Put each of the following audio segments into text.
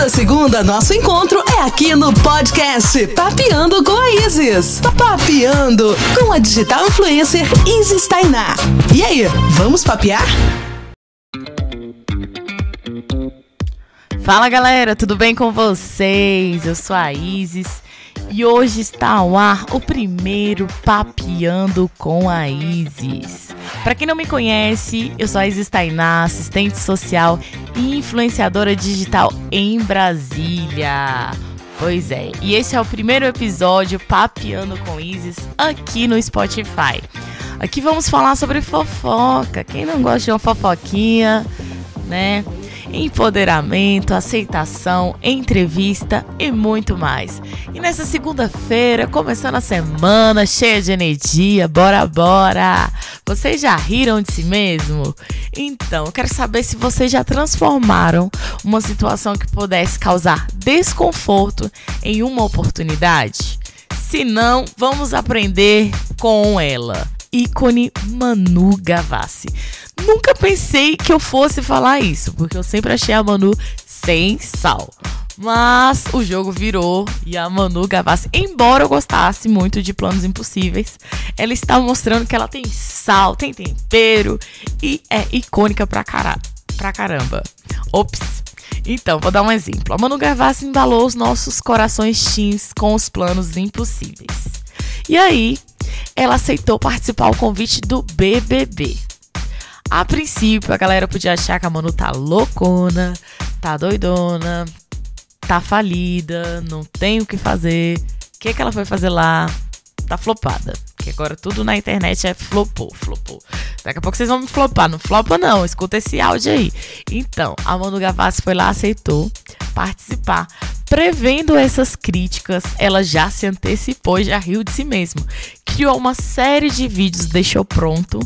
Toda segunda, nosso encontro é aqui no podcast Papeando com a Isis. Papeando com a digital influencer Isis Tainá. E aí, vamos papear? Fala galera, tudo bem com vocês? Eu sou a Isis e hoje está ao ar o primeiro Papeando com a Isis. Para quem não me conhece, eu sou a Isis Tainá, assistente social influenciadora digital em Brasília. Pois é, e esse é o primeiro episódio Papeando com Isis aqui no Spotify. Aqui vamos falar sobre fofoca. Quem não gosta de uma fofoquinha, né? Empoderamento, aceitação, entrevista e muito mais. E nessa segunda-feira, começando a semana cheia de energia, bora, bora! Vocês já riram de si mesmo? Então, eu quero saber se vocês já transformaram uma situação que pudesse causar desconforto em uma oportunidade? Se não, vamos aprender com ela ícone Manu Gavassi. Nunca pensei que eu fosse falar isso, porque eu sempre achei a Manu sem sal. Mas o jogo virou e a Manu Gavassi, embora eu gostasse muito de Planos Impossíveis, ela está mostrando que ela tem sal, tem tempero e é icônica pra, cara, pra caramba. Ops. Então, vou dar um exemplo. A Manu Gavassi embalou os nossos corações teens com os planos impossíveis. E aí, ela aceitou participar do convite do BBB. A princípio, a galera podia achar que a Manu tá loucona, tá doidona, tá falida, não tem o que fazer. O que, que ela foi fazer lá? Tá flopada. Que agora tudo na internet é flopou, flopou. Daqui a pouco vocês vão me flopar. Não flopa, não. Escuta esse áudio aí. Então, a Manu Gavassi foi lá, aceitou participar. Prevendo essas críticas, ela já se antecipou e já riu de si mesmo. Criou uma série de vídeos, deixou pronto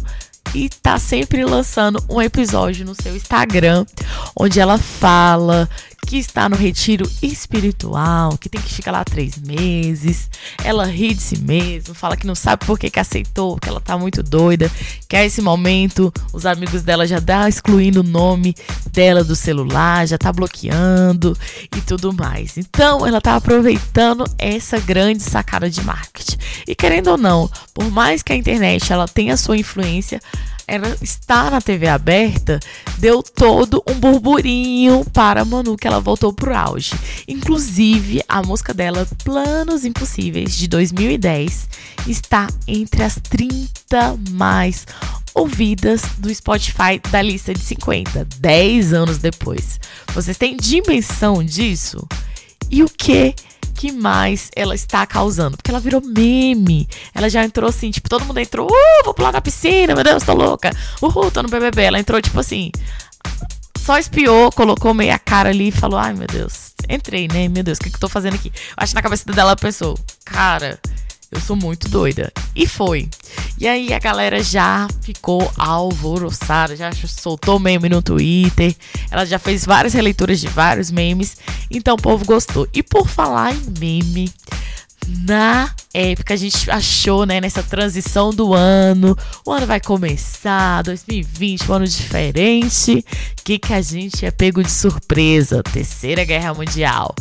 e tá sempre lançando um episódio no seu Instagram, onde ela fala que está no retiro espiritual, que tem que ficar lá três meses. Ela ri de si mesma, fala que não sabe por que, que aceitou, que ela tá muito doida, que a esse momento os amigos dela já dá excluindo o nome dela do celular, já tá bloqueando e tudo mais. Então ela tá aproveitando essa grande sacada de marketing. E querendo ou não, por mais que a internet ela tenha sua influência, ela está na TV aberta, deu todo um burburinho para Manu que ela voltou pro auge. Inclusive, a música dela, Planos Impossíveis, de 2010, está entre as 30 mais ouvidas do Spotify da lista de 50, 10 anos depois. Vocês têm dimensão disso? E o que que mais ela está causando. Porque ela virou meme. Ela já entrou assim, tipo, todo mundo entrou, uh, vou pular na piscina, meu Deus, tô louca. Uhul, tô no BBB. Ela entrou, tipo assim, só espiou, colocou meia cara ali e falou, ai, meu Deus, entrei, né? Meu Deus, o que, que eu tô fazendo aqui? Acho que na cabeça dela ela pensou, cara, eu sou muito doida. E foi. E aí a galera já ficou alvoroçada, já soltou meme no Twitter. Ela já fez várias releituras de vários memes. Então o povo gostou. E por falar em meme, na época a gente achou, né, nessa transição do ano, o ano vai começar, 2020, um ano diferente, que que a gente é pego de surpresa, Terceira Guerra Mundial.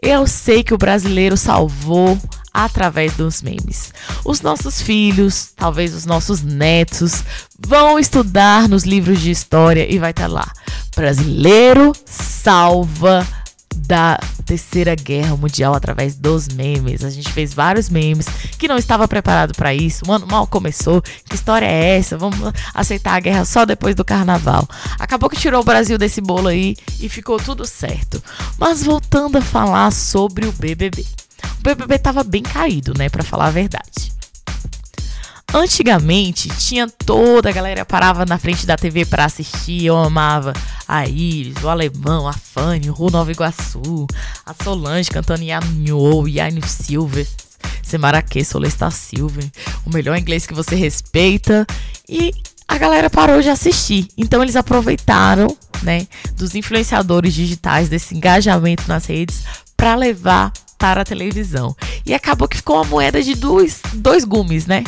Eu sei que o brasileiro salvou através dos memes. Os nossos filhos, talvez os nossos netos, vão estudar nos livros de história e vai estar tá lá. Brasileiro salva da Terceira Guerra Mundial através dos memes. A gente fez vários memes que não estava preparado para isso. Mano, mal começou. Que história é essa? Vamos aceitar a guerra só depois do carnaval. Acabou que tirou o Brasil desse bolo aí e ficou tudo certo. Mas voltando a falar sobre o BBB. O BBB tava bem caído, né, para falar a verdade. Antigamente tinha toda a galera parava na frente da TV para assistir. Eu amava a Iris, o Alemão, a Fanny, o Nova Iguaçu, a Solange cantando Yanyo, Yanyo Silver, Semaraque, Solesta Silver, o melhor inglês que você respeita. E a galera parou de assistir. Então eles aproveitaram, né, dos influenciadores digitais, desse engajamento nas redes, para levar para a televisão. E acabou que ficou uma moeda de dois, dois gumes, né?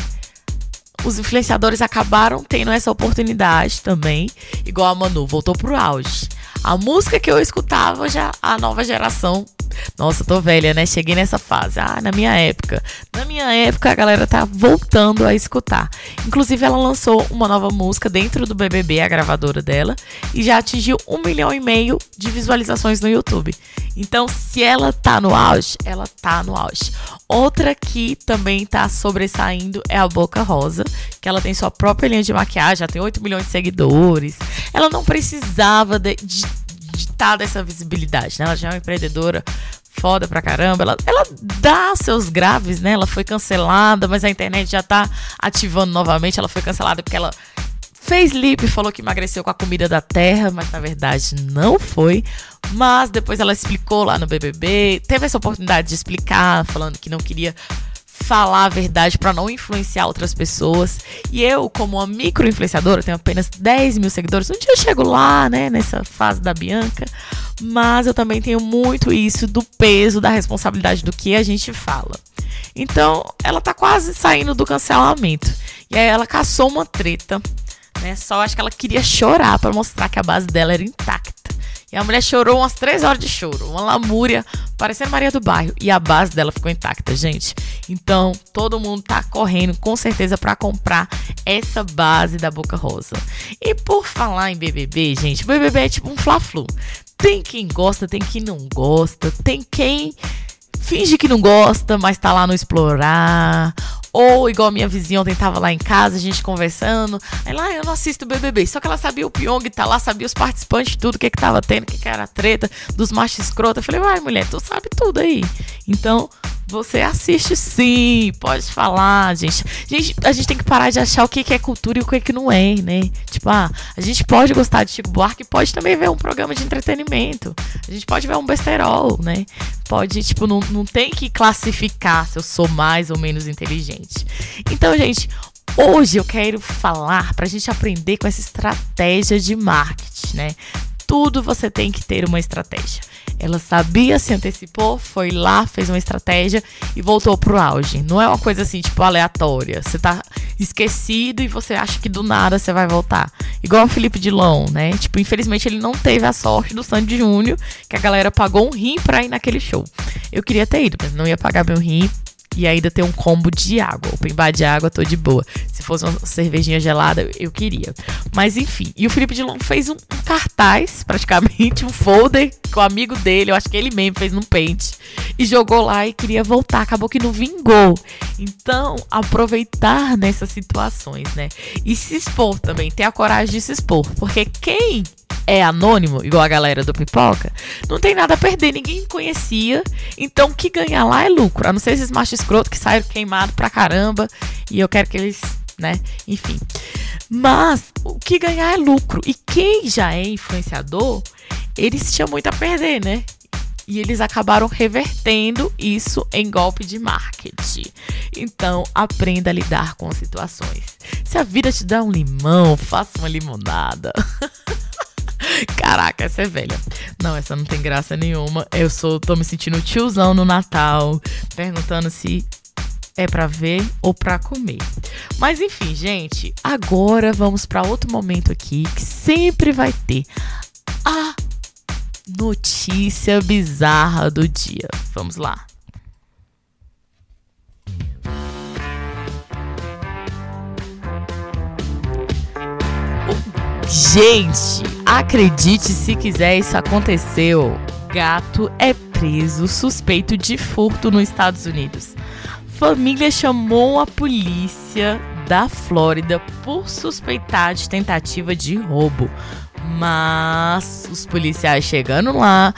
Os influenciadores acabaram tendo essa oportunidade também, igual a Manu, voltou pro auge. A música que eu escutava já a nova geração nossa, tô velha, né? Cheguei nessa fase. Ah, na minha época. Na minha época, a galera tá voltando a escutar. Inclusive, ela lançou uma nova música dentro do BBB, a gravadora dela, e já atingiu um milhão e meio de visualizações no YouTube. Então, se ela tá no auge, ela tá no auge. Outra que também tá sobressaindo é a Boca Rosa, que ela tem sua própria linha de maquiagem, já tem 8 milhões de seguidores. Ela não precisava de, de estar dessa visibilidade, né? Ela já é uma empreendedora foda pra caramba. Ela, ela dá seus graves, né? Ela foi cancelada, mas a internet já tá ativando novamente. Ela foi cancelada porque ela fez lip, falou que emagreceu com a comida da terra, mas na verdade não foi. Mas depois ela explicou lá no BBB, teve essa oportunidade de explicar, falando que não queria falar a verdade para não influenciar outras pessoas. E eu, como uma micro influenciadora, tenho apenas 10 mil seguidores. Um dia eu chego lá, né, nessa fase da Bianca. Mas eu também tenho muito isso do peso, da responsabilidade do que a gente fala. Então, ela tá quase saindo do cancelamento. E aí ela caçou uma treta, né? Só acho que ela queria chorar para mostrar que a base dela era intacta. E a mulher chorou umas três horas de choro, uma lamúria, parecendo Maria do Bairro. E a base dela ficou intacta, gente. Então, todo mundo tá correndo, com certeza, para comprar essa base da Boca Rosa. E por falar em BBB, gente, BBB é tipo um fla-flu. Tem quem gosta, tem quem não gosta, tem quem finge que não gosta, mas tá lá no explorar. Ou igual minha vizinha ontem tava lá em casa, a gente conversando. Aí lá, eu não assisto BBB. Só que ela sabia o Pyong tá lá, sabia os participantes, tudo, o que que tava tendo, o que que era a treta, dos machos escroto. Eu falei, vai, mulher, tu sabe tudo aí. Então, você assiste sim, pode falar, gente. gente. A gente tem que parar de achar o que, é cultura e o que, que não é, né? Tipo, ah, a gente pode gostar de Chico Buarque, pode também ver um programa de entretenimento. A gente pode ver um besterol, né? Pode, tipo, não, não tem que classificar se eu sou mais ou menos inteligente. Então, gente, hoje eu quero falar pra gente aprender com essa estratégia de marketing, né? Tudo você tem que ter uma estratégia. Ela sabia, se antecipou, foi lá, fez uma estratégia e voltou pro auge. Não é uma coisa assim, tipo, aleatória. Você tá esquecido e você acha que do nada você vai voltar. Igual o Felipe Dilon, né? Tipo, infelizmente ele não teve a sorte do Sandy Júnior, que a galera pagou um rim pra ir naquele show. Eu queria ter ido, mas não ia pagar meu rim e ainda ter um combo de água. Open bar de água, tô de boa. Se fosse uma cervejinha gelada, eu queria. Mas enfim. E o Felipe Dilon fez um cartaz, praticamente, um folder com o amigo dele. Eu acho que ele mesmo fez num pente. E jogou lá e queria voltar. Acabou que não vingou. Então, aproveitar nessas situações, né? E se expor também. Ter a coragem de se expor. Porque quem é anônimo, igual a galera do Pipoca, não tem nada a perder, ninguém conhecia. Então o que ganhar lá é lucro. A não ser esses machos escroto que saíram queimado pra caramba. E eu quero que eles, né? Enfim. Mas o que ganhar é lucro. E quem já é influenciador, eles tinham muito a perder, né? E eles acabaram revertendo isso em golpe de marketing. Então, aprenda a lidar com situações. Se a vida te dá um limão, faça uma limonada. Caraca, essa é velha. Não, essa não tem graça nenhuma. Eu sou, tô me sentindo tiozão no Natal, perguntando se é para ver ou para comer. Mas enfim, gente, agora vamos para outro momento aqui que sempre vai ter notícia bizarra do dia. Vamos lá. Gente, acredite se quiser, isso aconteceu. Gato é preso suspeito de furto nos Estados Unidos. Família chamou a polícia da Flórida por suspeitar de tentativa de roubo. Mas os policiais chegando lá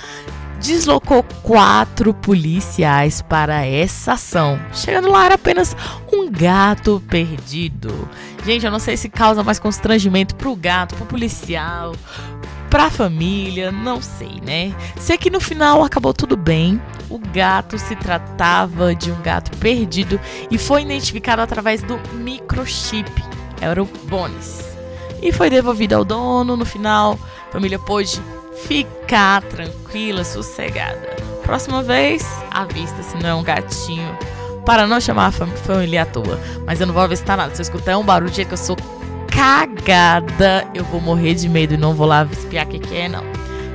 deslocou quatro policiais para essa ação. Chegando lá era apenas um gato perdido. Gente, eu não sei se causa mais constrangimento pro gato, pro policial, pra família, não sei, né? Sei que no final acabou tudo bem. O gato se tratava de um gato perdido e foi identificado através do microchip. Era o Bonis. E foi devolvido ao dono. No final, a família pôde ficar tranquila, sossegada. Próxima vez, avista se não é um gatinho para não chamar a família à toa. Mas eu não vou avistar nada. Se eu escutar um barulho que eu sou cagada, eu vou morrer de medo e não vou lá espiar o que, que é, não.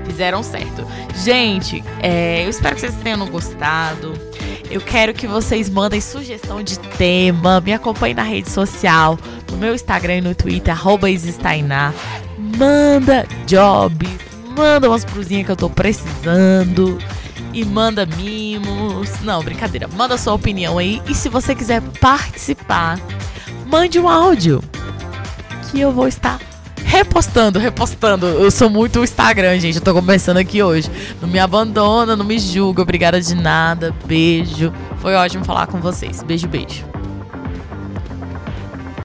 Fizeram certo. Gente, é, eu espero que vocês tenham gostado. Eu quero que vocês mandem sugestão de tema, me acompanhem na rede social, no meu Instagram e no Twitter, arroba Manda jobs, manda umas brusinhas que eu tô precisando e manda mimos. Não, brincadeira. Manda sua opinião aí. E se você quiser participar, mande um áudio que eu vou estar repostando, repostando. Eu sou muito Instagram, gente. Eu tô começando aqui hoje. Não me abandona, não me julga. Obrigada de nada. Beijo. Foi ótimo falar com vocês. Beijo, beijo.